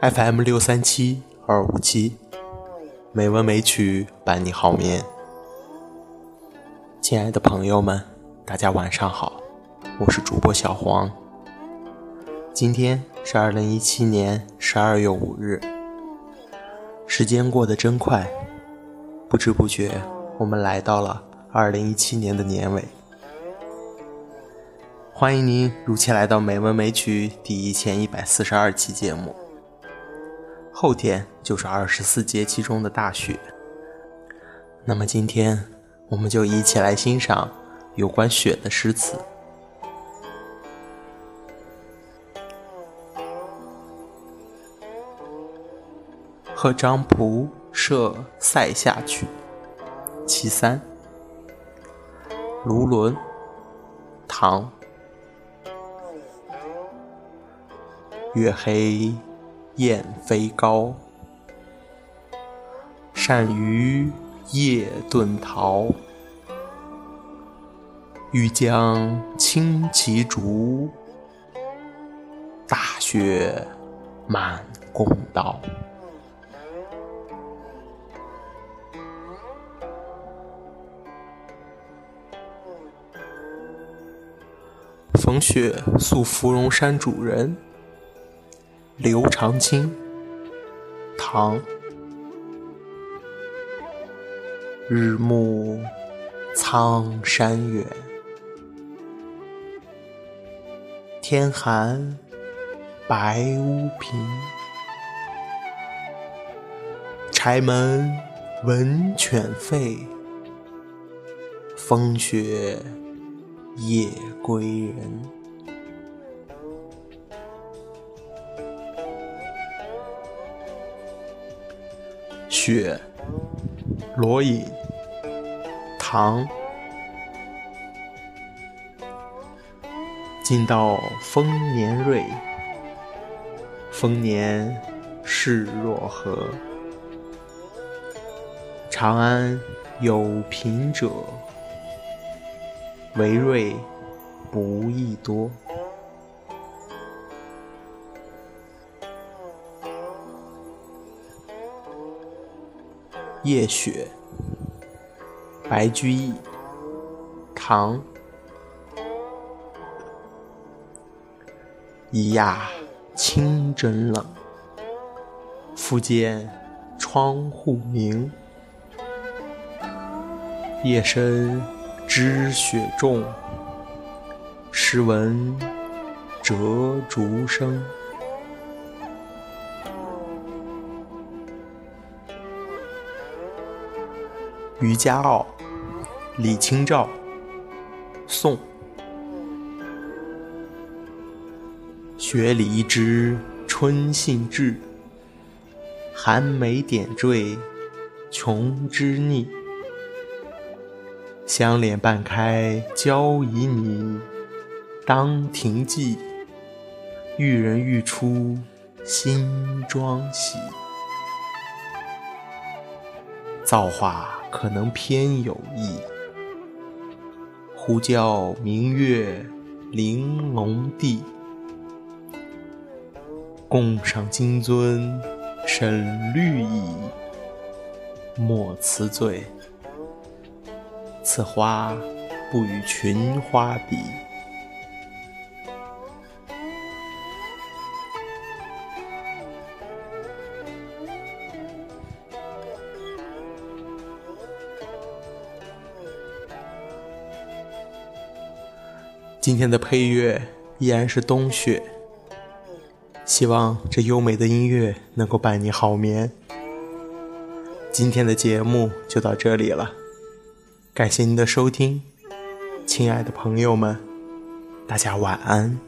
FM 六三七二五七，美文美曲伴你好眠。亲爱的朋友们，大家晚上好，我是主播小黄。今天是二零一七年十二月五日，时间过得真快，不知不觉我们来到了二零一七年的年尾。欢迎您如期来到《美文美曲》第一千一百四十二期节目。后天就是二十四节气中的大雪，那么今天我们就一起来欣赏有关雪的诗词。贺张仆射塞下曲，其三。卢纶，唐。月黑。雁飞高，单于夜遁逃。欲将轻骑逐，大雪满弓刀。风雪宿芙蓉山主人。刘长卿，唐。日暮苍山远，天寒白屋贫。柴门闻犬吠，风雪夜归人。雪，罗隐，唐。今到丰年瑞，丰年事若何？长安有贫者，为瑞不亦多。夜雪，白居易，唐。一亚清真冷，复见窗户明。夜深知雪重，时闻折竹声。《渔家傲》李清照，宋。雪里一枝春信至，寒梅点缀琼枝腻。香脸半开娇旖旎，当庭伎，遇人欲出新妆洗。造化可能偏有意，呼叫明月玲珑地，共赏金樽沈绿蚁，莫辞醉，此花不与群花比。今天的配乐依然是冬雪，希望这优美的音乐能够伴你好眠。今天的节目就到这里了，感谢您的收听，亲爱的朋友们，大家晚安。